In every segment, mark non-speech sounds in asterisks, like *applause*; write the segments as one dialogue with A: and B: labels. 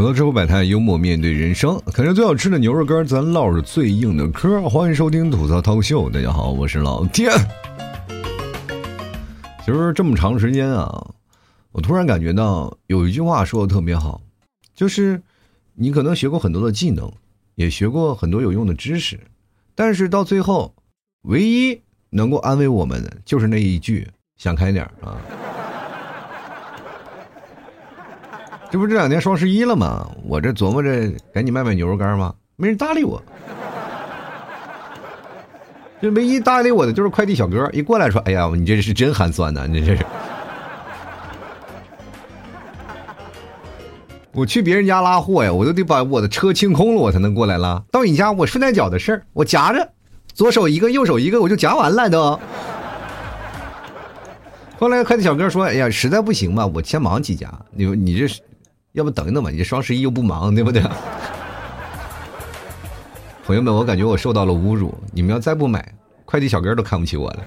A: 吐槽之后百态，幽默面对人生，啃着最好吃的牛肉干，咱唠着最硬的嗑。欢迎收听吐槽涛秀，大家好，我是老天。其实这么长时间啊，我突然感觉到有一句话说的特别好，就是你可能学过很多的技能，也学过很多有用的知识，但是到最后，唯一能够安慰我们的就是那一句“想开点啊”。这不这两天双十一了吗？我这琢磨着赶紧卖卖牛肉干吗？没人搭理我。这唯一搭理我的就是快递小哥，一过来说：“哎呀，你这是真寒酸呐，你这是。*laughs* ”我去别人家拉货呀，我都得把我的车清空了，我才能过来拉。到你家，我顺带脚的事儿，我夹着，左手一个，右手一个，我就夹完了都。后来快递小哥说：“哎呀，实在不行吧，我先忙几家，你你这是。”要不等一等吧，你双十一又不忙，对不对？朋友们，我感觉我受到了侮辱。你们要再不买，快递小哥都看不起我了。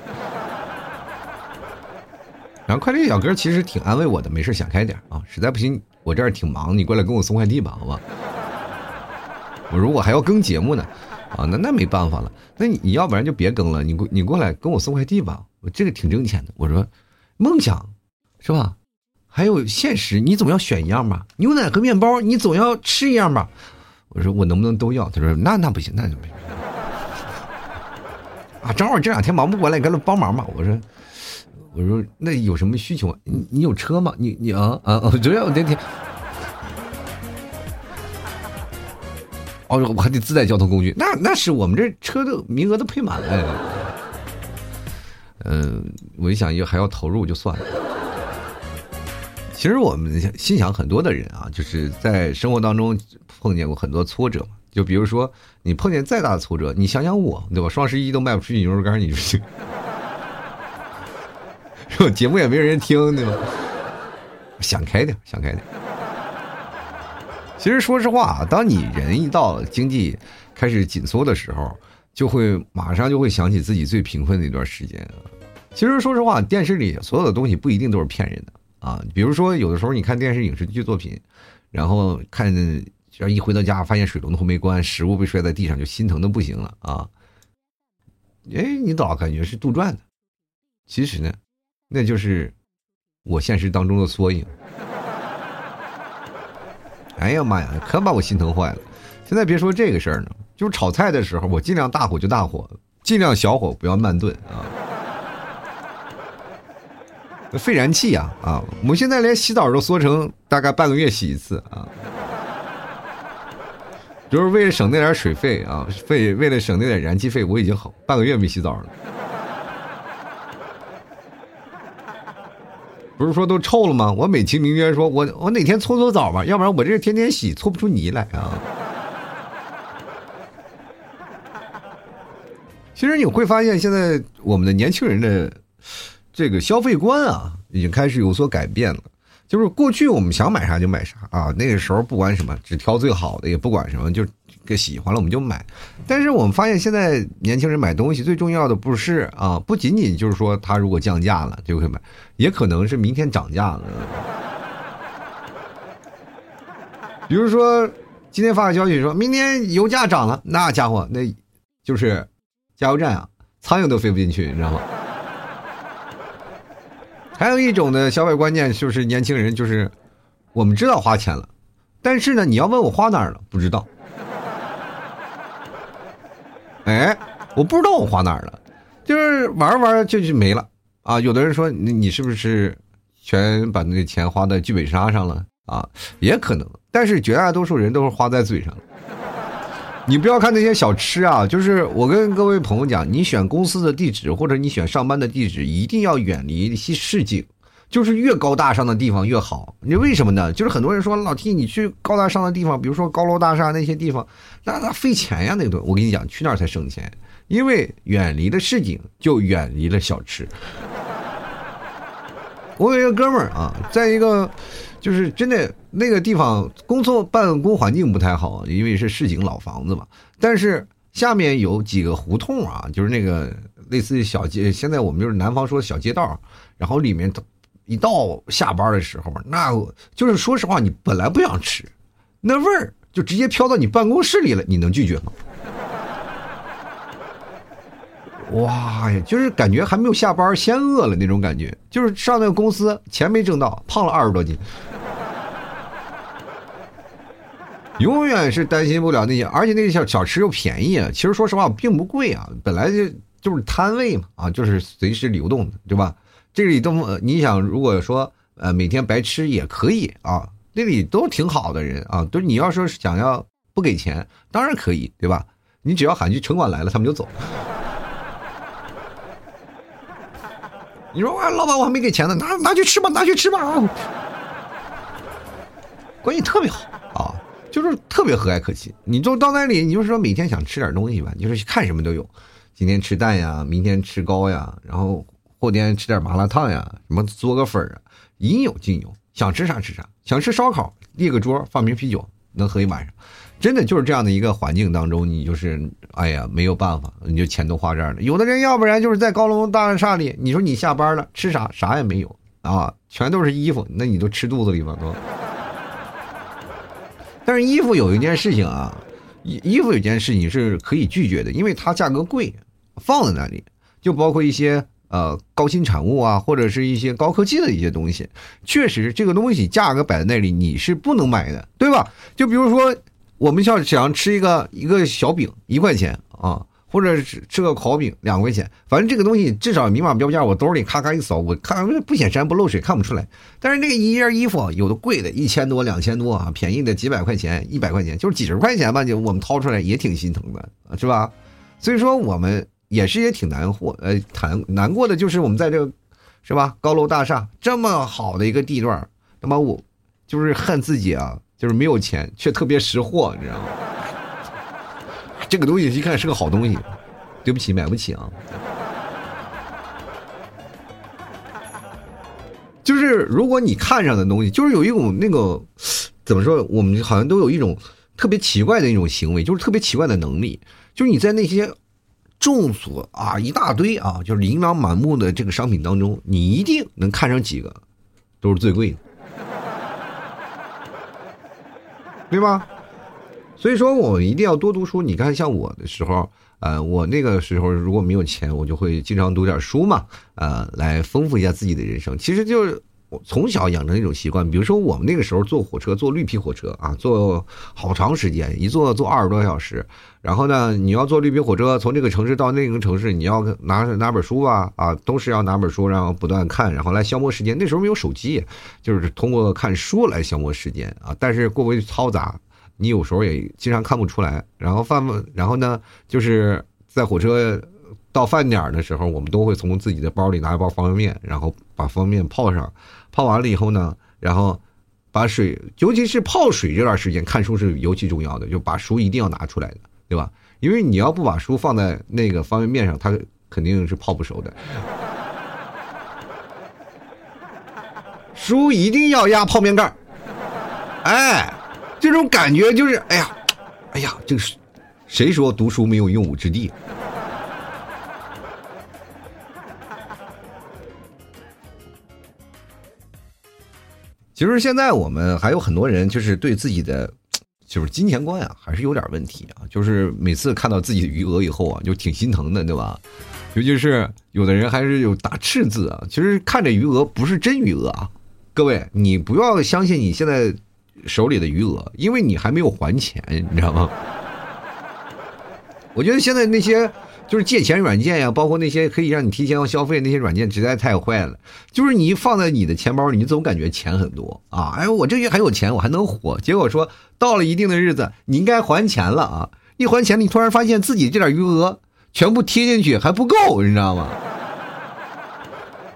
A: 然后快递小哥其实挺安慰我的，没事想开点啊，实在不行我这儿挺忙，你过来给我送快递吧，好吧？我如果还要更节目呢，啊，那那没办法了，那你你要不然就别更了，你过你过来跟我送快递吧，我这个挺挣钱的。我说，梦想，是吧？还有现实，你总要选一样吧？牛奶和面包，你总要吃一样吧？我说我能不能都要？他说那那不行，那就不行。啊，正好这两天忙不过来，你跟着帮忙吧。我说我说那有什么需求？你你有车吗？你你啊啊啊！昨天我那天，哦，我还得自带交通工具。那那是我们这车的名额都配满了。嗯，我一想，又还要投入，就算了。其实我们心想很多的人啊，就是在生活当中碰见过很多挫折嘛。就比如说你碰见再大的挫折，你想想我，对吧？双十一都卖不出去牛肉干，你说，是吧？节目也没人听，对吧？想开点，想开点。其实说实话啊，当你人一到经济开始紧缩的时候，就会马上就会想起自己最贫困的一段时间。其实说实话，电视里所有的东西不一定都是骗人的。啊，比如说有的时候你看电视影视剧作品，然后看，只要一回到家发现水龙头没关，食物被摔在地上，就心疼的不行了啊！哎，你老感觉是杜撰的，其实呢，那就是我现实当中的缩影。哎呀妈呀，可把我心疼坏了！现在别说这个事儿呢，就是炒菜的时候，我尽量大火就大火，尽量小火不要慢炖啊。费燃气啊啊！我们现在连洗澡都缩成大概半个月洗一次啊，就是为了省那点水费啊，费为了省那点燃气费，我已经好半个月没洗澡了。不是说都臭了吗？我美其名曰说我我哪天搓搓澡吧，要不然我这天天洗搓不出泥来啊。其实你会发现，现在我们的年轻人的。这个消费观啊，已经开始有所改变了。就是过去我们想买啥就买啥啊，那个时候不管什么，只挑最好的，也不管什么，就给喜欢了我们就买。但是我们发现现在年轻人买东西最重要的不是啊，不仅仅就是说他如果降价了就会买，也可能是明天涨价了。比如说今天发个消息说明天油价涨了，那家伙那就是加油站啊，苍蝇都飞不进去，你知道吗？还有一种的消费观念就是年轻人就是，我们知道花钱了，但是呢，你要问我花哪儿了，不知道。*laughs* 哎，我不知道我花哪儿了，就是玩玩就就没了啊。有的人说你你是不是全把那个钱花在剧本杀上了啊？也可能，但是绝大多数人都是花在嘴上。你不要看那些小吃啊，就是我跟各位朋友讲，你选公司的地址或者你选上班的地址，一定要远离一些市井，就是越高大上的地方越好。你为什么呢？就是很多人说老 T，你去高大上的地方，比如说高楼大厦那些地方，那那费钱呀，那个我跟你讲，去那儿才省钱，因为远离了市井，就远离了小吃。我有一个哥们儿啊，在一个。就是真的那个地方工作办公环境不太好，因为是市井老房子嘛。但是下面有几个胡同啊，就是那个类似于小街，现在我们就是南方说小街道。然后里面一到下班的时候，那就是说实话，你本来不想吃，那味儿就直接飘到你办公室里了，你能拒绝吗？哇呀，就是感觉还没有下班，先饿了那种感觉，就是上那个公司钱没挣到，胖了二十多斤，*laughs* 永远是担心不了那些，而且那些小小吃又便宜啊。其实说实话并不贵啊，本来就就是摊位嘛，啊，就是随时流动的，对吧？这里都你想，如果说呃每天白吃也可以啊，那里都挺好的人啊，都你要说想要不给钱，当然可以，对吧？你只要喊句城管来了，他们就走。你说哇，老板，我还没给钱呢，拿拿去吃吧，拿去吃吧啊！关系特别好啊，就是特别和蔼可亲。你就到那里，你就说每天想吃点东西吧，就是看什么都有。今天吃蛋呀，明天吃糕呀，然后后天吃点麻辣烫呀，什么做个粉啊，应有尽有。想吃啥吃啥，想吃烧烤，列个桌，放瓶啤酒，能喝一晚上。真的就是这样的一个环境当中，你就是哎呀没有办法，你就钱都花这儿了。有的人要不然就是在高楼大厦里，你说你下班了吃啥？啥也没有啊，全都是衣服，那你都吃肚子里吧都。但是衣服有一件事情啊，衣衣服有件事情是可以拒绝的，因为它价格贵，放在那里，就包括一些呃高新产物啊，或者是一些高科技的一些东西，确实这个东西价格摆在那里，你是不能买的，对吧？就比如说。我们要想吃一个一个小饼一块钱啊，或者是吃个烤饼两块钱，反正这个东西至少明码标价，我兜里咔咔一扫，我看不显山不漏水，看不出来。但是那个一件衣服，有的贵的一千多两千多啊，便宜的几百块钱一百块钱，就是几十块钱吧，就我们掏出来也挺心疼的，是吧？所以说我们也是也挺难过，呃，谈难过的就是我们在这个是吧高楼大厦这么好的一个地段，那么我就是恨自己啊。就是没有钱，却特别识货，你知道吗？这个东西一看是个好东西，对不起，买不起啊。就是如果你看上的东西，就是有一种那个怎么说，我们好像都有一种特别奇怪的一种行为，就是特别奇怪的能力，就是你在那些众所啊一大堆啊，就是琳琅满目的这个商品当中，你一定能看上几个，都是最贵的。对吧？所以说我一定要多读书。你看，像我的时候，呃，我那个时候如果没有钱，我就会经常读点书嘛，呃，来丰富一下自己的人生。其实就从小养成一种习惯。比如说我们那个时候坐火车，坐绿皮火车啊，坐好长时间，一坐坐二十多小时。然后呢，你要坐绿皮火车从这个城市到那个城市，你要拿拿本书吧，啊，都是要拿本书，然后不断看，然后来消磨时间。那时候没有手机，就是通过看书来消磨时间啊。但是过于嘈杂，你有时候也经常看不出来。然后饭，然后呢，就是在火车到饭点的时候，我们都会从自己的包里拿一包方便面，然后把方便面泡上，泡完了以后呢，然后把水，尤其是泡水这段时间看书是尤其重要的，就把书一定要拿出来的。对吧？因为你要不把书放在那个方便面上，它肯定是泡不熟的。*laughs* 书一定要压泡面盖哎，这种感觉就是，哎呀，哎呀，这个是谁说读书没有用武之地？其实现在我们还有很多人，就是对自己的。就是金钱观啊，还是有点问题啊。就是每次看到自己的余额以后啊，就挺心疼的，对吧？尤其是有的人还是有打赤字啊。其实看着余额不是真余额啊，各位，你不要相信你现在手里的余额，因为你还没有还钱，你知道吗？我觉得现在那些。就是借钱软件呀，包括那些可以让你提前要消费那些软件，实在太坏了。就是你放在你的钱包里，你总感觉钱很多啊。哎，我这月还有钱，我还能活。结果说到了一定的日子，你应该还钱了啊！一还钱，你突然发现自己这点余额全部贴进去还不够，你知道吗？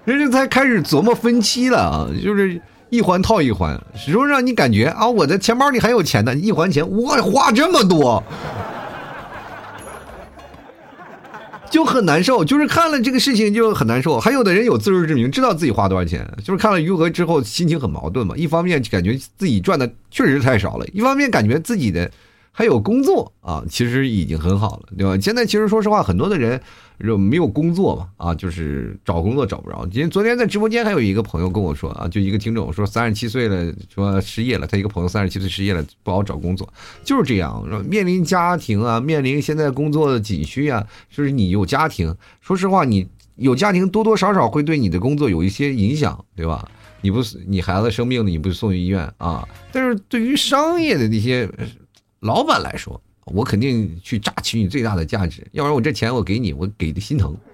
A: 人家才开始琢磨分期了啊，就是一环套一环，始终让你感觉啊，我的钱包里还有钱呢。一还钱，我花这么多。就很难受，就是看了这个事情就很难受。还有的人有自知之明，知道自己花多少钱，就是看了余额之后心情很矛盾嘛。一方面感觉自己赚的确实太少了，一方面感觉自己的还有工作啊，其实已经很好了，对吧？现在其实说实话，很多的人就没有工作嘛，啊，就是找工作找不着。今天昨天在直播间还有一个朋友跟我说啊，就一个听众说三十七岁了，说失业了，他一个朋友三十七岁失业了，不好找工作，就是这样，面临家庭啊，面临现在工作的紧需啊，就是你有家庭，说实话，你有家庭多多少少会对你的工作有一些影响，对吧？你不是你孩子生病了，你不送医院啊？但是对于商业的那些老板来说。我肯定去榨取你最大的价值，要不然我这钱我给你，我给的心疼。*laughs*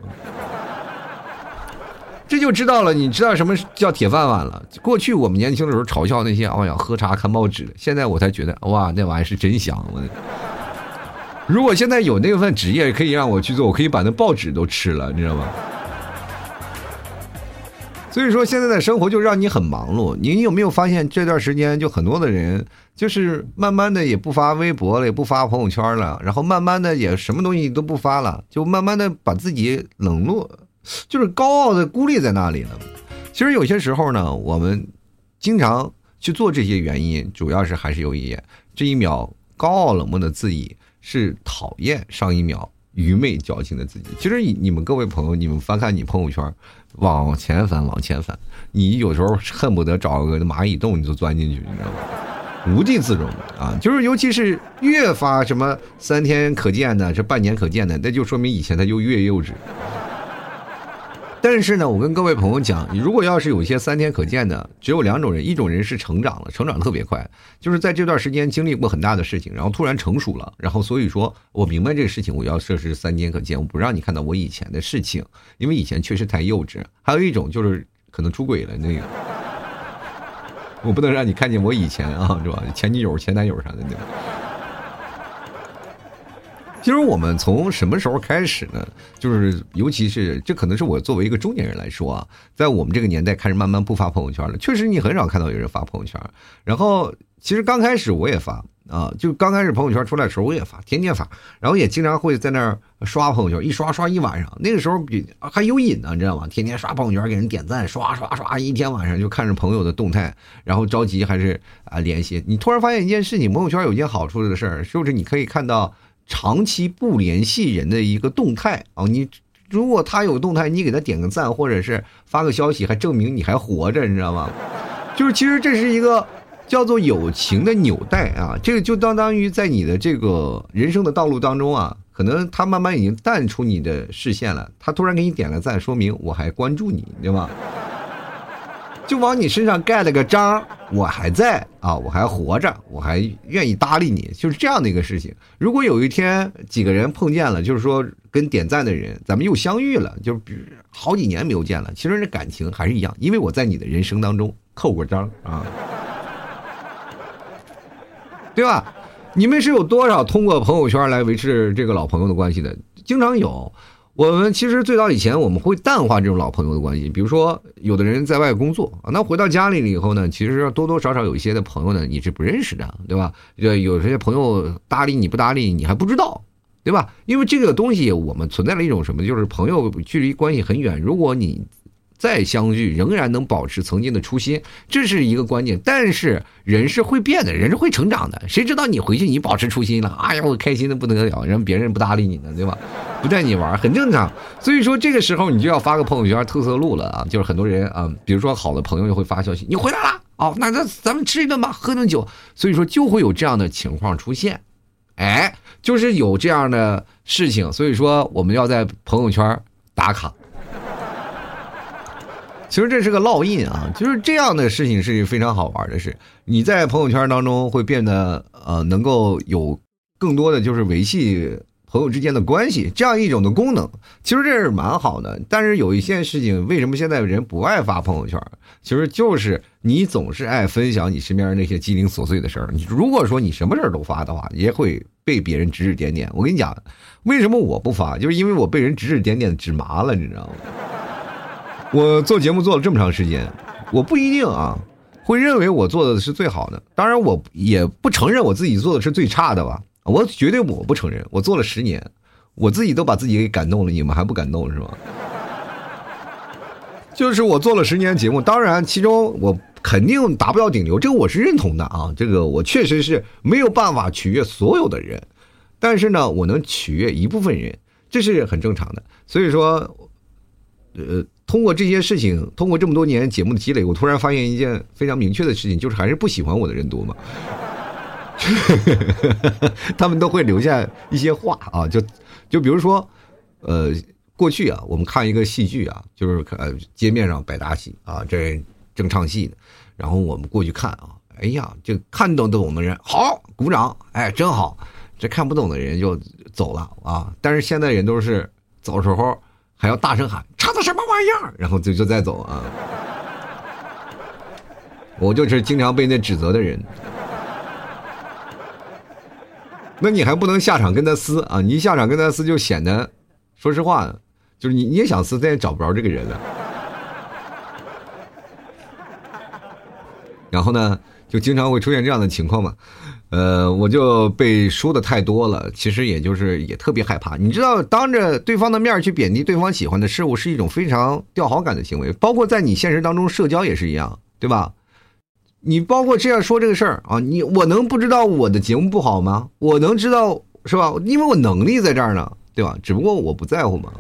A: 这就知道了，你知道什么叫铁饭碗了。过去我们年轻的时候嘲笑那些，哎呀，喝茶看报纸的，现在我才觉得，哇，那玩意是真香。我，如果现在有那份职业可以让我去做，我可以把那报纸都吃了，你知道吗？所以说，现在的生活就让你很忙碌。你有没有发现这段时间就很多的人，就是慢慢的也不发微博了，也不发朋友圈了，然后慢慢的也什么东西都不发了，就慢慢的把自己冷落，就是高傲的孤立在那里了。其实有些时候呢，我们经常去做这些原因，主要是还是有一，这一秒高傲冷漠的自己是讨厌上一秒愚昧矫情的自己。其实你你们各位朋友，你们翻看你朋友圈。往前翻，往前翻，你有时候恨不得找个蚂蚁洞你就钻进去，你知道吗？无地自容啊！就是尤其是越发什么三天可见的，这半年可见的，那就说明以前他就越幼稚。但是呢，我跟各位朋友讲，如果要是有一些三天可见的，只有两种人，一种人是成长了，成长特别快，就是在这段时间经历过很大的事情，然后突然成熟了，然后所以说我明白这个事情，我要设置三天可见，我不让你看到我以前的事情，因为以前确实太幼稚。还有一种就是可能出轨了那个，我不能让你看见我以前啊，是吧？前女友、前男友啥的那个。其实我们从什么时候开始呢？就是尤其是这可能是我作为一个中年人来说啊，在我们这个年代开始慢慢不发朋友圈了。确实，你很少看到有人发朋友圈。然后，其实刚开始我也发啊，就刚开始朋友圈出来的时候我也发，天天发。然后也经常会在那儿刷朋友圈，一刷刷一晚上。那个时候比还有瘾呢，你知道吗？天天刷朋友圈给人点赞，刷刷刷，一天晚上就看着朋友的动态，然后着急还是啊联系。你突然发现一件事情，朋友圈有一件好处的事儿，就是你可以看到。长期不联系人的一个动态啊，你如果他有动态，你给他点个赞，或者是发个消息，还证明你还活着，你知道吗？*laughs* 就是其实这是一个叫做友情的纽带啊，这个就相当于在你的这个人生的道路当中啊，可能他慢慢已经淡出你的视线了，他突然给你点了赞，说明我还关注你，对吧？就往你身上盖了个章，我还在啊，我还活着，我还愿意搭理你，就是这样的一个事情。如果有一天几个人碰见了，就是说跟点赞的人，咱们又相遇了，就是好几年没有见了，其实这感情还是一样，因为我在你的人生当中扣过章啊，对吧？你们是有多少通过朋友圈来维持这个老朋友的关系的？经常有。我们其实最早以前我们会淡化这种老朋友的关系，比如说有的人在外工作啊，那回到家里了以后呢，其实多多少少有一些的朋友呢你是不认识的，对吧？有有些朋友搭理你不搭理你还不知道，对吧？因为这个东西我们存在了一种什么，就是朋友距离关系很远，如果你。再相聚，仍然能保持曾经的初心，这是一个关键。但是人是会变的，人是会成长的。谁知道你回去你保持初心了？哎呀，我开心的不得了，让别人不搭理你呢，对吧？不带你玩，很正常。所以说这个时候你就要发个朋友圈特色录了啊！就是很多人啊，比如说好的朋友就会发消息：“你回来了哦，那那咱们吃一顿吧，喝顿酒。”所以说就会有这样的情况出现。哎，就是有这样的事情，所以说我们要在朋友圈打卡。其实这是个烙印啊，就是这样的事情是非常好玩的事。你在朋友圈当中会变得呃，能够有更多的就是维系朋友之间的关系这样一种的功能，其实这是蛮好的。但是有一件事情，为什么现在人不爱发朋友圈？其实就是你总是爱分享你身边那些鸡零琐碎的事儿。你如果说你什么事儿都发的话，也会被别人指指点点。我跟你讲，为什么我不发？就是因为我被人指指点点指麻了，你知道吗？我做节目做了这么长时间，我不一定啊，会认为我做的是最好的。当然，我也不承认我自己做的是最差的吧。我绝对我不承认。我做了十年，我自己都把自己给感动了，你们还不感动是吗？就是我做了十年节目，当然其中我肯定达不到顶流，这个我是认同的啊。这个我确实是没有办法取悦所有的人，但是呢，我能取悦一部分人。这是很正常的。所以说，呃，通过这些事情，通过这么多年节目的积累，我突然发现一件非常明确的事情，就是还是不喜欢我的人多嘛。*laughs* 他们都会留下一些话啊，就就比如说，呃，过去啊，我们看一个戏剧啊，就是呃街面上摆大戏啊，这正唱戏呢，然后我们过去看啊，哎呀，这看懂懂的人好鼓掌，哎，真好，这看不懂的人就走了啊。但是现在人都是走时候还要大声喊唱的什么玩意儿，然后就就再走啊。我就是经常被那指责的人。那你还不能下场跟他撕啊！你一下场跟他撕，就显得，说实话，就是你你也想撕，但也找不着这个人了。然后呢，就经常会出现这样的情况嘛。呃，我就被说的太多了，其实也就是也特别害怕。你知道，当着对方的面去贬低对方喜欢的事物，是一种非常掉好感的行为，包括在你现实当中社交也是一样，对吧？你包括这样说这个事儿啊，你我能不知道我的节目不好吗？我能知道是吧？因为我能力在这儿呢，对吧？只不过我不在乎嘛，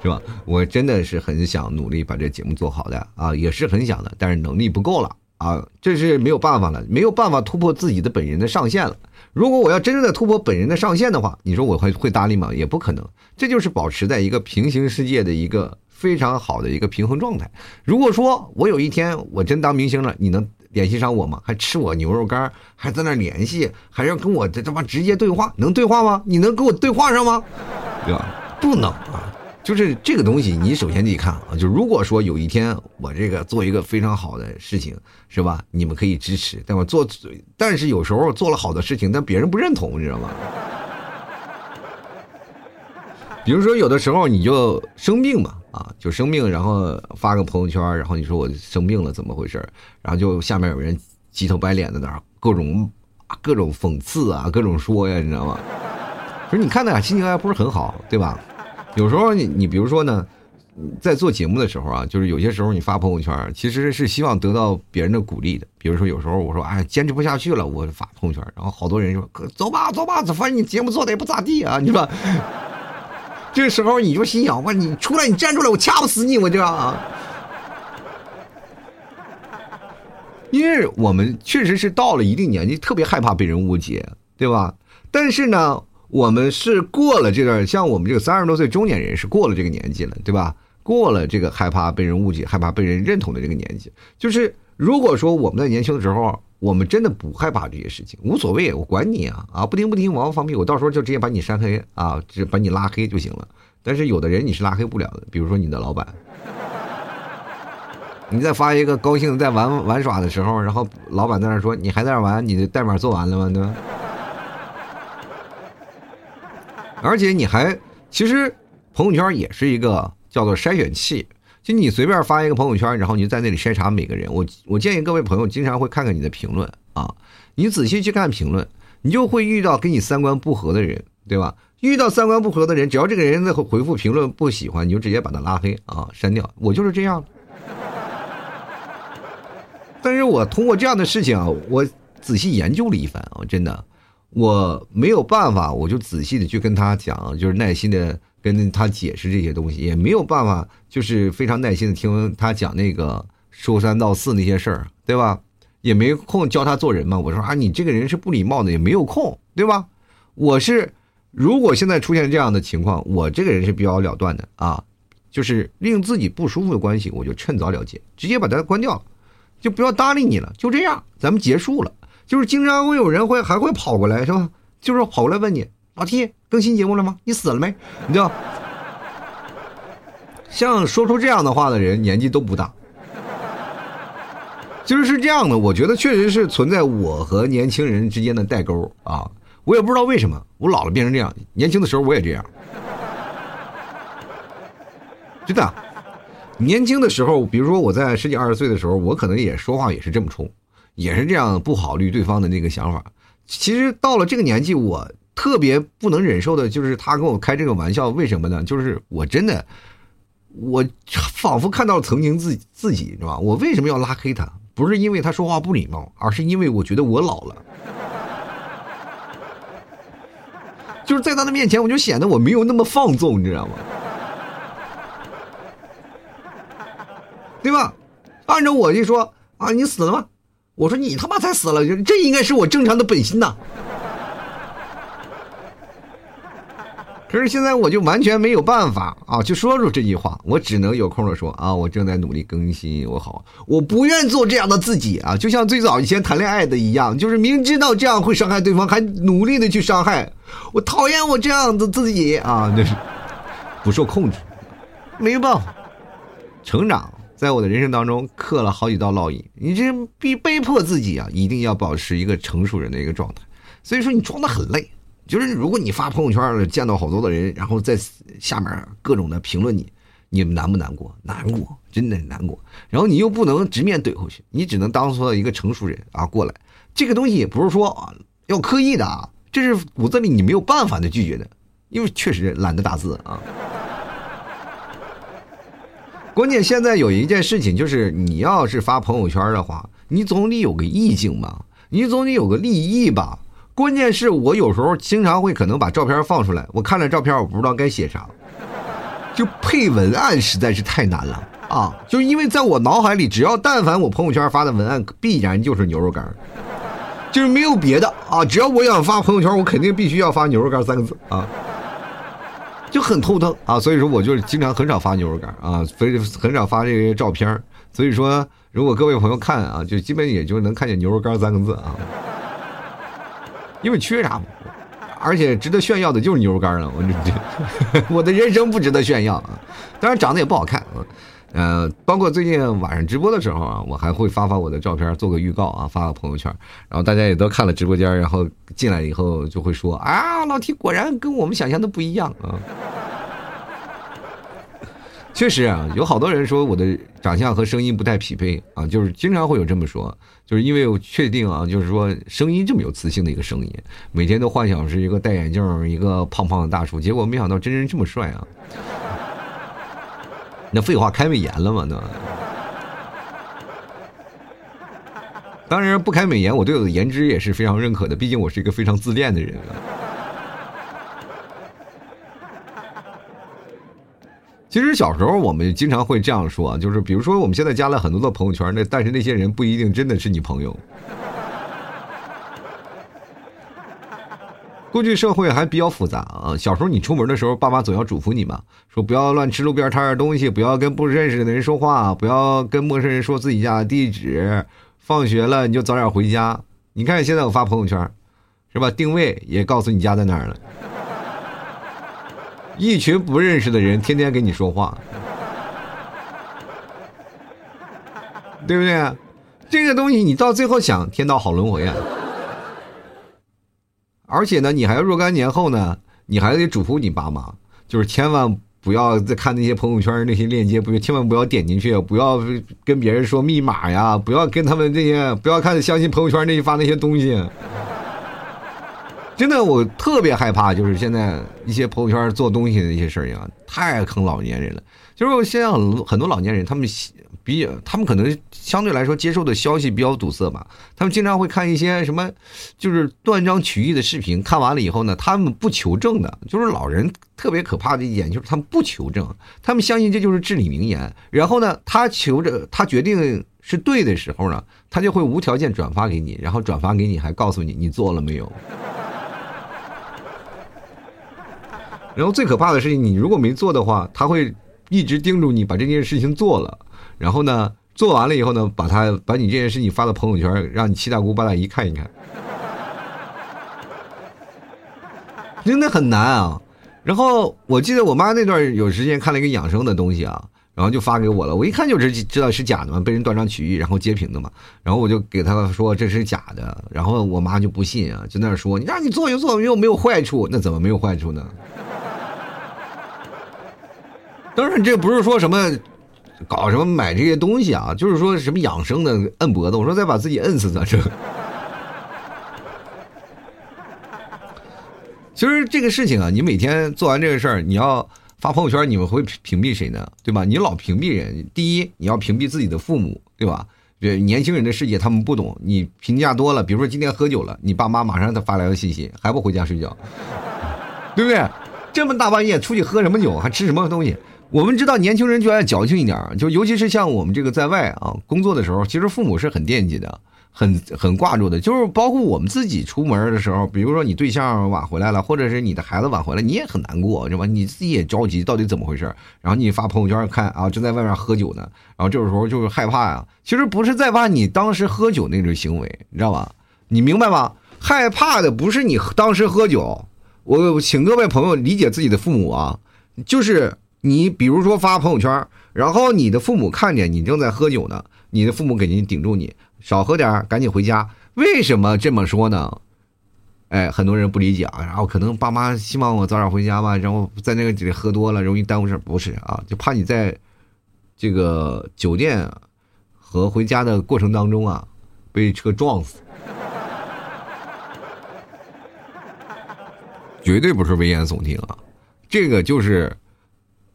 A: 是吧？*laughs* 我真的是很想努力把这节目做好的啊，也是很想的，但是能力不够了啊，这是没有办法了，没有办法突破自己的本人的上限了。如果我要真正的突破本人的上限的话，你说我会会搭理吗？也不可能。这就是保持在一个平行世界的一个。非常好的一个平衡状态。如果说我有一天我真当明星了，你能联系上我吗？还吃我牛肉干，还在那联系，还要跟我这他妈直接对话，能对话吗？你能跟我对话上吗？对吧？不能啊！就是这个东西，你首先得看啊。就如果说有一天我这个做一个非常好的事情，是吧？你们可以支持，但我做，但是有时候做了好的事情，但别人不认同，你知道吗？*laughs* 比如说，有的时候你就生病嘛，啊，就生病，然后发个朋友圈，然后你说我生病了，怎么回事？然后就下面有人急头白脸的那儿各种各种讽刺啊，各种说呀，你知道吗？说 *laughs* 你看的心情还不是很好，对吧？有时候你你比如说呢，在做节目的时候啊，就是有些时候你发朋友圈，其实是希望得到别人的鼓励的。比如说有时候我说哎，坚持不下去了，我发朋友圈，然后好多人说走吧走吧，反正你节目做的也不咋地啊，你说。*laughs* 这时候你就心想：我你出来，你站出来，我掐不死你！我就啊，因为我们确实是到了一定年纪，特别害怕被人误解，对吧？但是呢，我们是过了这段，像我们这个三十多岁中年人是过了这个年纪了，对吧？过了这个害怕被人误解、害怕被人认同的这个年纪，就是如果说我们在年轻的时候。我们真的不害怕这些事情，无所谓，我管你啊啊！不听不听，王放屁，我到时候就直接把你删黑啊，直把你拉黑就行了。但是有的人你是拉黑不了的，比如说你的老板，*laughs* 你再发一个高兴在玩玩耍的时候，然后老板在那说你还在那玩，你的代码做完了吗？对吧？而且你还其实朋友圈也是一个叫做筛选器。就你随便发一个朋友圈，然后你就在那里筛查每个人。我我建议各位朋友经常会看看你的评论啊，你仔细去看评论，你就会遇到跟你三观不合的人，对吧？遇到三观不合的人，只要这个人在回复评论不喜欢，你就直接把他拉黑啊，删掉。我就是这样。但是我通过这样的事情啊，我仔细研究了一番啊，真的，我没有办法，我就仔细的去跟他讲，就是耐心的。跟他解释这些东西也没有办法，就是非常耐心的听他讲那个说三道四那些事儿，对吧？也没空教他做人嘛。我说啊，你这个人是不礼貌的，也没有空，对吧？我是如果现在出现这样的情况，我这个人是比较了断的啊，就是令自己不舒服的关系，我就趁早了结，直接把它关掉，就不要搭理你了，就这样，咱们结束了。就是经常会有人会还会跑过来，是吧？就是跑过来问你。老 T 更新节目了吗？你死了没？你知道像说出这样的话的人，年纪都不大。就是是这样的，我觉得确实是存在我和年轻人之间的代沟啊。我也不知道为什么，我老了变成这样。年轻的时候我也这样，真的。年轻的时候，比如说我在十几二十岁的时候，我可能也说话也是这么冲，也是这样不考虑对方的那个想法。其实到了这个年纪，我。特别不能忍受的就是他跟我开这个玩笑，为什么呢？就是我真的，我仿佛看到了曾经自自己，是吧？我为什么要拉黑他？不是因为他说话不礼貌，而是因为我觉得我老了。就是在他的面前，我就显得我没有那么放纵，你知道吗？*laughs* 对吧？按照我一说啊，你死了吗？我说你他妈才死了，这应该是我正常的本心呐。可是现在我就完全没有办法啊，就说出这句话，我只能有空的说啊，我正在努力更新，我好，我不愿做这样的自己啊，就像最早以前谈恋爱的一样，就是明知道这样会伤害对方，还努力的去伤害，我讨厌我这样的自己啊，就是不受控制，没有办法，成长在我的人生当中刻了好几道烙印，你这逼被迫自己啊，一定要保持一个成熟人的一个状态，所以说你装的很累。就是如果你发朋友圈见到好多的人，然后在下面各种的评论你，你难不难过？难过，真的难过。然后你又不能直面怼回去，你只能当做一个成熟人啊过来。这个东西也不是说啊要刻意的啊，这是骨子里你没有办法的拒绝的，因为确实懒得打字啊。关键现在有一件事情就是，你要是发朋友圈的话，你总得有个意境吧，你总得有个立意吧。关键是我有时候经常会可能把照片放出来，我看了照片，我不知道该写啥，就配文案实在是太难了啊！就因为在我脑海里，只要但凡我朋友圈发的文案，必然就是牛肉干，就是没有别的啊！只要我想发朋友圈，我肯定必须要发牛肉干三个字啊，就很头疼啊！所以说，我就是经常很少发牛肉干啊，所以很少发这些照片。所以说，如果各位朋友看啊，就基本也就能看见牛肉干三个字啊。因为缺啥，而且值得炫耀的就是牛肉干了。我这 *laughs* 我的人生不值得炫耀啊！当然长得也不好看啊。呃，包括最近晚上直播的时候啊，我还会发发我的照片，做个预告啊，发个朋友圈。然后大家也都看了直播间，然后进来以后就会说啊，老 T 果然跟我们想象的不一样啊。确实啊，有好多人说我的长相和声音不太匹配啊，就是经常会有这么说，就是因为我确定啊，就是说声音这么有磁性的一个声音，每天都幻想是一个戴眼镜、一个胖胖的大叔，结果没想到真人这么帅啊！那废话开美颜了吗？那当然不开美颜，我对我的颜值也是非常认可的，毕竟我是一个非常自恋的人。其实小时候我们经常会这样说，就是比如说我们现在加了很多的朋友圈，那但是那些人不一定真的是你朋友。过去社会还比较复杂啊，小时候你出门的时候，爸妈总要嘱咐你嘛，说不要乱吃路边摊的东西，不要跟不认识的人说话，不要跟陌生人说自己家的地址，放学了你就早点回家。你看现在我发朋友圈，是吧？定位也告诉你家在哪儿了。一群不认识的人天天跟你说话，对不对？这个东西你到最后想，天道好轮回啊！而且呢，你还要若干年后呢，你还得嘱咐你爸妈，就是千万不要再看那些朋友圈那些链接，不千万不要点进去，不要跟别人说密码呀，不要跟他们这些，不要看相信朋友圈那些发那些东西。真的，我特别害怕，就是现在一些朋友圈做东西的一些事儿呀，太坑老年人了。就是现在很很多老年人，他们比他们可能相对来说接受的消息比较堵塞吧，他们经常会看一些什么，就是断章取义的视频。看完了以后呢，他们不求证的，就是老人特别可怕的一点，就是他们不求证，他们相信这就是至理名言。然后呢，他求着他决定是对的时候呢，他就会无条件转发给你，然后转发给你还告诉你你做了没有。*laughs* 然后最可怕的事情，你如果没做的话，他会一直叮嘱你把这件事情做了。然后呢，做完了以后呢，把他把你这件事情发到朋友圈，让你七大姑八大姨看一看。*laughs* 真的很难啊。然后我记得我妈那段有时间看了一个养生的东西啊，然后就发给我了。我一看就是知道是假的嘛，被人断章取义然后截屏的嘛。然后我就给他说这是假的。然后我妈就不信啊，就那说你让你做就做，又没有坏处，那怎么没有坏处呢？当然，这不是说什么搞什么买这些东西啊，就是说什么养生的摁脖子。我说再把自己摁死咋整？其实这个事情啊，你每天做完这个事儿，你要发朋友圈，你们会屏蔽谁呢？对吧？你老屏蔽人，第一你要屏蔽自己的父母，对吧？这年轻人的世界他们不懂，你评价多了，比如说今天喝酒了，你爸妈马上他发来个信息，还不回家睡觉？对不对？这么大半夜出去喝什么酒，还吃什么东西？我们知道年轻人就爱矫情一点，就尤其是像我们这个在外啊工作的时候，其实父母是很惦记的。很很挂住的，就是包括我们自己出门的时候，比如说你对象晚回来了，或者是你的孩子晚回来，你也很难过，是吧？你自己也着急，到底怎么回事？然后你发朋友圈看啊，正在外面喝酒呢，然后这个时候就是害怕呀。其实不是在怕你当时喝酒那种行为，你知道吧？你明白吗？害怕的不是你当时喝酒，我请各位朋友理解自己的父母啊，就是你比如说发朋友圈，然后你的父母看见你正在喝酒呢，你的父母给你顶住你。少喝点赶紧回家。为什么这么说呢？哎，很多人不理解啊。然后可能爸妈希望我早点回家吧，然后在那个里喝多了容易耽误事不是啊，就怕你在这个酒店和回家的过程当中啊，被车撞死。绝对不是危言耸听啊，这个就是。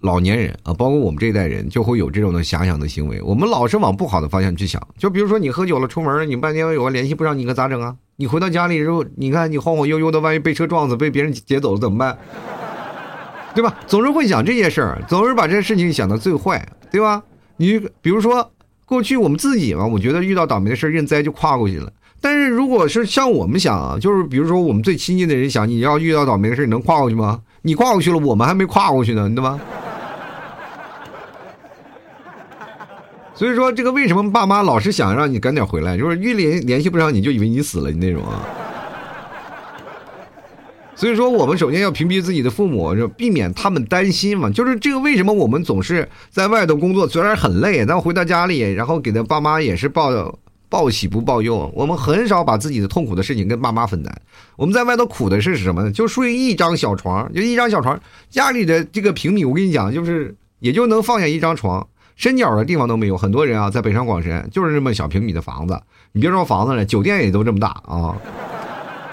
A: 老年人啊，包括我们这一代人，就会有这种的遐想的行为。我们老是往不好的方向去想。就比如说，你喝酒了，出门了，你半天有个联系不上，你可咋整啊？你回到家里之后，你看你晃晃悠悠的，万一被车撞死，被别人劫走了怎么办？*laughs* 对吧？总是会想这些事儿，总是把这些事情想到最坏，对吧？你比如说，过去我们自己嘛，我觉得遇到倒霉的事认栽就跨过去了。但是如果是像我们想啊，就是比如说我们最亲近的人想，你要遇到倒霉的事，你能跨过去吗？你跨过去了，我们还没跨过去呢，对吧？所以说，这个为什么爸妈老是想让你赶点回来？就是一联联系不上你就以为你死了，那种啊。所以说，我们首先要屏蔽自己的父母，就避免他们担心嘛。就是这个为什么我们总是在外头工作，虽然很累，但回到家里，然后给他爸妈也是报报喜不报忧。我们很少把自己的痛苦的事情跟爸妈分担。我们在外头苦的是什么呢？就睡一张小床，就一张小床，家里的这个平米，我跟你讲，就是也就能放下一张床。深角的地方都没有，很多人啊，在北上广深就是这么小平米的房子，你别说房子了，酒店也都这么大啊！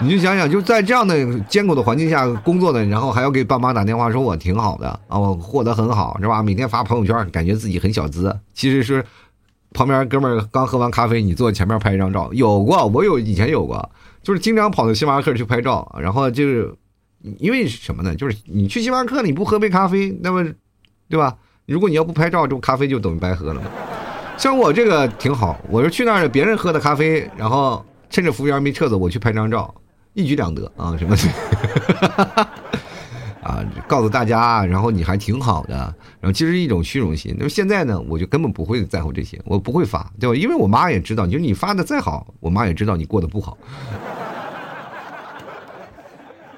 A: 你就想想，就在这样的艰苦的环境下工作的，然后还要给爸妈打电话说我挺好的啊，我过得很好，是吧？每天发朋友圈，感觉自己很小资，其实是旁边哥们儿刚喝完咖啡，你坐前面拍一张照，有过，我有以前有过，就是经常跑到星巴克去拍照，然后就是因为什么呢？就是你去星巴克，你不喝杯咖啡，那么对吧？如果你要不拍照，这不咖啡就等于白喝了嘛。像我这个挺好，我是去那儿别人喝的咖啡，然后趁着服务员没撤走，我去拍张照，一举两得啊！什么的？*laughs* 啊，告诉大家，然后你还挺好的，然后其实一种虚荣心。那么现在呢，我就根本不会在乎这些，我不会发，对吧？因为我妈也知道，就是你发的再好，我妈也知道你过得不好，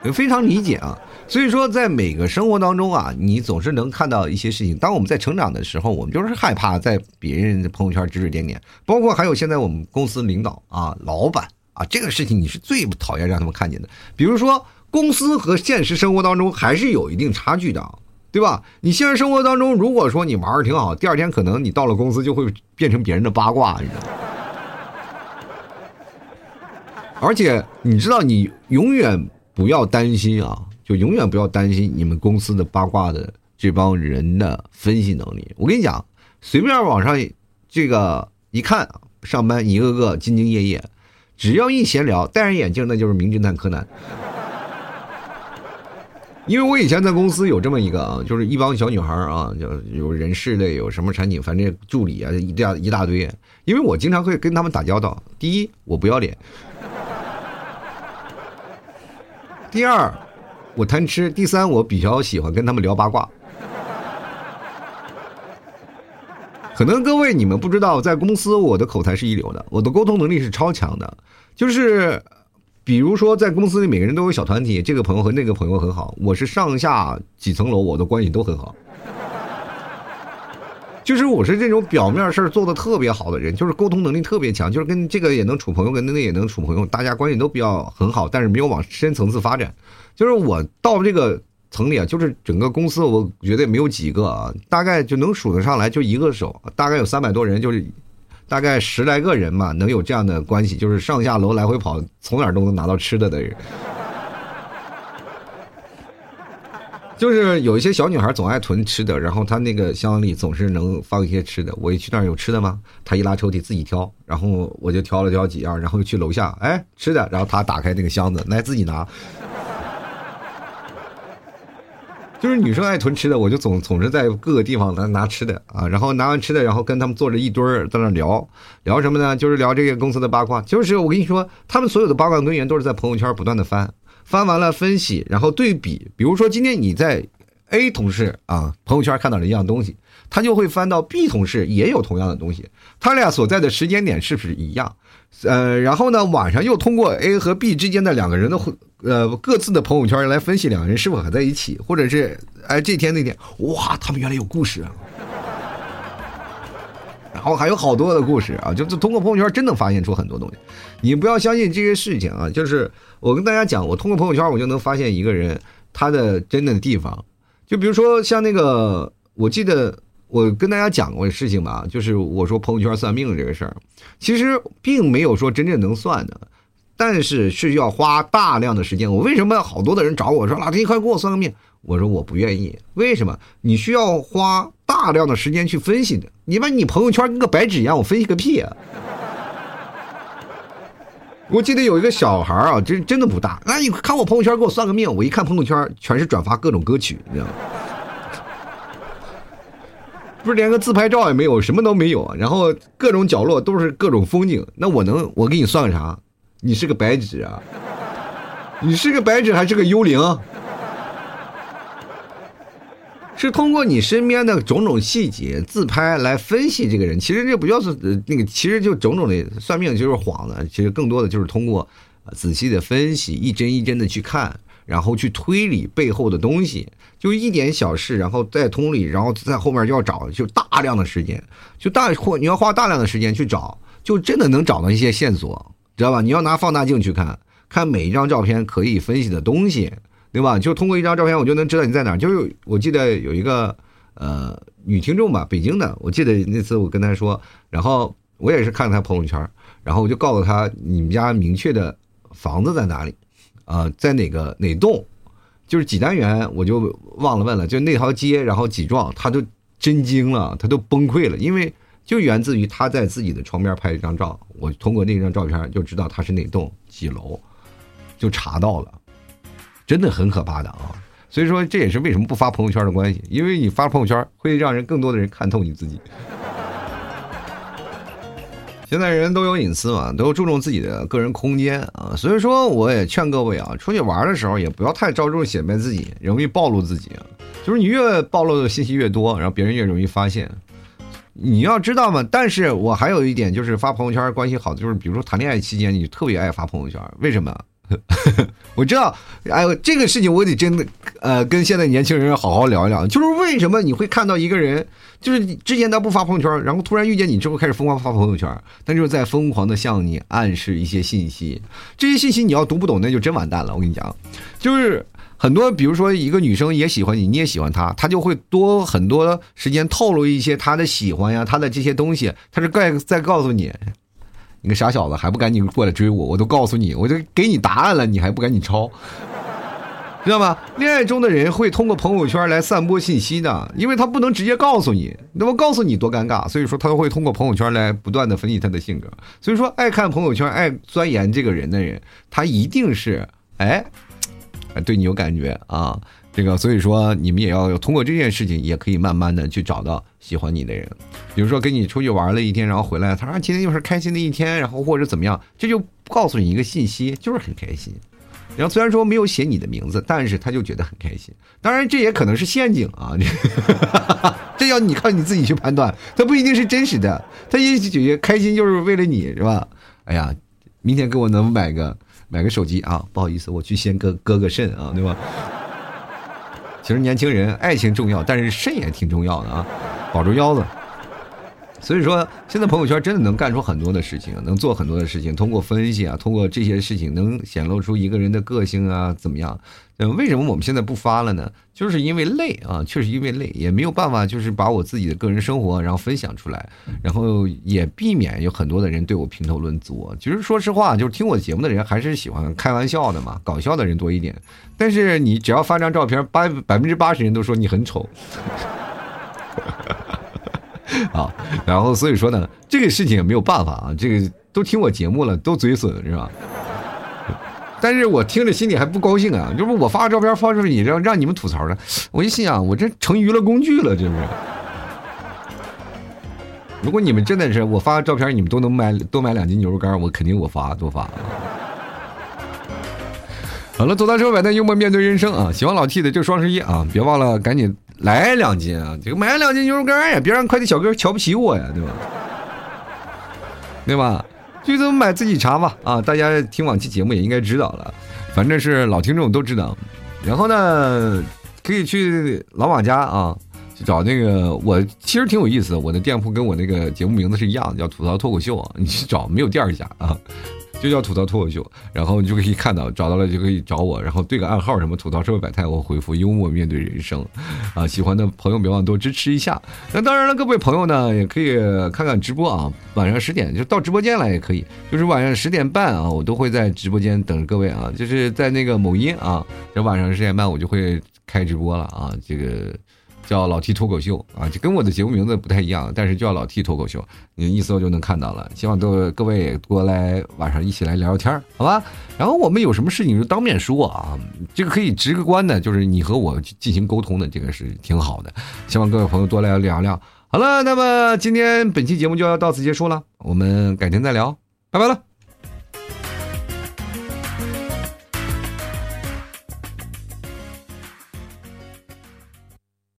A: *laughs* 非常理解啊。所以说，在每个生活当中啊，你总是能看到一些事情。当我们在成长的时候，我们就是害怕在别人的朋友圈指指点点，包括还有现在我们公司领导啊、老板啊，这个事情你是最不讨厌让他们看见的。比如说，公司和现实生活当中还是有一定差距的，对吧？你现实生活当中，如果说你玩的挺好，第二天可能你到了公司就会变成别人的八卦，你知道吗？而且你知道，你永远不要担心啊。就永远不要担心你们公司的八卦的这帮人的分析能力。我跟你讲，随便网上这个一看，上班一个个兢兢业业，只要一闲聊，戴上眼镜那就是名侦探柯南。*laughs* 因为我以前在公司有这么一个啊，就是一帮小女孩啊，就有人事的，有什么产品，反正助理啊，一大一大堆。因为我经常会跟他们打交道。第一，我不要脸；第二。我贪吃。第三，我比较喜欢跟他们聊八卦。可能各位你们不知道，在公司我的口才是一流的，我的沟通能力是超强的。就是，比如说在公司里，每个人都有小团体，这个朋友和那个朋友很好，我是上下几层楼，我的关系都很好。就是我是这种表面事儿做的特别好的人，就是沟通能力特别强，就是跟这个也能处朋友，跟那个也能处朋友，大家关系都比较很好，但是没有往深层次发展。就是我到这个层里啊，就是整个公司，我觉得没有几个啊，大概就能数得上来，就一个手，大概有三百多人，就是大概十来个人嘛，能有这样的关系，就是上下楼来回跑，从哪儿都能拿到吃的的人。就是有一些小女孩总爱囤吃的，然后她那个箱里总是能放一些吃的。我一去那儿有吃的吗？她一拉抽屉自己挑，然后我就挑了挑几样，然后去楼下，哎，吃的，然后她打开那个箱子来自己拿。就是女生爱囤吃的，我就总总是在各个地方来拿吃的啊，然后拿完吃的，然后跟他们坐着一堆儿在那聊聊什么呢？就是聊这个公司的八卦。就是我跟你说，他们所有的八卦根源都是在朋友圈不断的翻，翻完了分析，然后对比。比如说今天你在 A 同事啊朋友圈看到了一样东西，他就会翻到 B 同事也有同样的东西，他俩所在的时间点是不是一样？呃，然后呢，晚上又通过 A 和 B 之间的两个人的呃各自的朋友圈来分析两个人是否还在一起，或者是哎这天那天，哇，他们原来有故事啊！然后还有好多的故事啊，就是通过朋友圈真能发现出很多东西。你不要相信这些事情啊，就是我跟大家讲，我通过朋友圈我就能发现一个人他的真的地方。就比如说像那个，我记得。我跟大家讲过事情吧，就是我说朋友圈算命这个事儿，其实并没有说真正能算的，但是是要花大量的时间。我为什么好多的人找我说老弟，快给我算个命？我说我不愿意，为什么？你需要花大量的时间去分析的。你把你朋友圈跟个白纸一样，我分析个屁啊！我记得有一个小孩啊，真真的不大，那你看我朋友圈给我算个命，我一看朋友圈全是转发各种歌曲，你知道吗？不是连个自拍照也没有，什么都没有，然后各种角落都是各种风景。那我能，我给你算个啥？你是个白纸啊？你是个白纸还是个幽灵？是通过你身边的种种细节自拍来分析这个人。其实这不叫是那个，其实就种种的算命就是幌子。其实更多的就是通过仔细的分析，一帧一帧的去看。然后去推理背后的东西，就一点小事，然后再通理，然后在后面就要找，就大量的时间，就大或你要花大量的时间去找，就真的能找到一些线索，知道吧？你要拿放大镜去看，看每一张照片可以分析的东西，对吧？就通过一张照片，我就能知道你在哪。就是我记得有一个呃女听众吧，北京的，我记得那次我跟她说，然后我也是看她朋友圈，然后我就告诉她你们家明确的房子在哪里。啊，在哪个哪栋，就是几单元，我就忘了问了。就那条街，然后几幢，她都震惊了，她都崩溃了，因为就源自于他在自己的床边拍一张照，我通过那张照片就知道他是哪栋几楼，就查到了，真的很可怕的啊！所以说这也是为什么不发朋友圈的关系，因为你发朋友圈会让人更多的人看透你自己。现在人都有隐私嘛，都注重自己的个人空间啊，所以说我也劝各位啊，出去玩的时候也不要太着重显摆自己，容易暴露自己啊。就是你越暴露的信息越多，然后别人越容易发现。你要知道嘛，但是我还有一点就是发朋友圈关系好的，就是比如说谈恋爱期间，你特别爱发朋友圈，为什么？*laughs* 我知道，哎，这个事情我得真的，呃，跟现在年轻人好好聊一聊。就是为什么你会看到一个人，就是之前他不发朋友圈，然后突然遇见你之后开始疯狂发朋友圈，他就是在疯狂的向你暗示一些信息。这些信息你要读不懂，那就真完蛋了。我跟你讲，就是很多，比如说一个女生也喜欢你，你也喜欢她，她就会多很多时间透露一些她的喜欢呀，她的这些东西，她是在在告诉你。你个傻小子，还不赶紧过来追我？我都告诉你，我就给你答案了，你还不赶紧抄？知道吗？恋爱中的人会通过朋友圈来散播信息的，因为他不能直接告诉你，那么告诉你多尴尬，所以说他会通过朋友圈来不断的分析他的性格。所以说，爱看朋友圈、爱钻研这个人的人，他一定是哎，对你有感觉啊。这个，所以说你们也要通过这件事情，也可以慢慢的去找到喜欢你的人。比如说跟你出去玩了一天，然后回来，他说今天又是开心的一天，然后或者怎么样，这就告诉你一个信息，就是很开心。然后虽然说没有写你的名字，但是他就觉得很开心。当然这也可能是陷阱啊，*laughs* 这要你靠你自己去判断，他不一定是真实的，他也许觉得开心就是为了你是吧？哎呀，明天给我能买个买个手机啊？不好意思，我去先割割个肾啊，对吧？其实年轻人爱情重要，但是肾也挺重要的啊，保住腰子。所以说，现在朋友圈真的能干出很多的事情，能做很多的事情。通过分析啊，通过这些事情，能显露出一个人的个性啊，怎么样？嗯，为什么我们现在不发了呢？就是因为累啊，确实因为累，也没有办法，就是把我自己的个人生活然后分享出来，然后也避免有很多的人对我评头论足。其实说实话，就是听我节目的人还是喜欢开玩笑的嘛，搞笑的人多一点。但是你只要发张照片，八百分之八十人都说你很丑，*laughs* *laughs* 啊，然后所以说呢，这个事情也没有办法啊，这个都听我节目了，都嘴损是吧？*laughs* 但是我听着心里还不高兴啊，就是我发个照片放出去，你让让你们吐槽的，我一心想，我这成娱乐工具了，这不是？如果你们真的是我发个照片，你们都能买多买两斤牛肉干，我肯定我发多发。好了，走到车百态，幽默面对人生啊！喜欢老 T 的就双十一啊，别忘了赶紧来两斤啊！这个买两斤牛肉干呀，别让快递小哥瞧不起我呀，对吧？对吧？就这么买自己查吧啊！大家听往期节目也应该知道了，反正是老听众都知道。然后呢，可以去老马家啊，去找那个我其实挺有意思的，我的店铺跟我那个节目名字是一样的，叫吐槽脱口秀啊。你去找没有第二家啊？就叫吐槽脱口秀，然后你就可以看到，找到了就可以找我，然后对个暗号什么吐槽社会百态，我回复幽默面对人生，啊，喜欢的朋友别忘多支持一下。那当然了，各位朋友呢也可以看看直播啊，晚上十点就到直播间来也可以，就是晚上十点半啊，我都会在直播间等着各位啊，就是在那个某音啊，这晚上十点半我就会开直播了啊，这个。叫老 T 脱口秀啊，就跟我的节目名字不太一样，但是叫老 T 脱口秀，你一搜就能看到了。希望各各位多来晚上一起来聊聊天好吧？然后我们有什么事情就当面说啊，这个可以直观的，就是你和我进行沟通的，这个是挺好的。希望各位朋友多来聊聊。好了，那么今天本期节目就要到此结束了，我们改天再聊，拜拜了。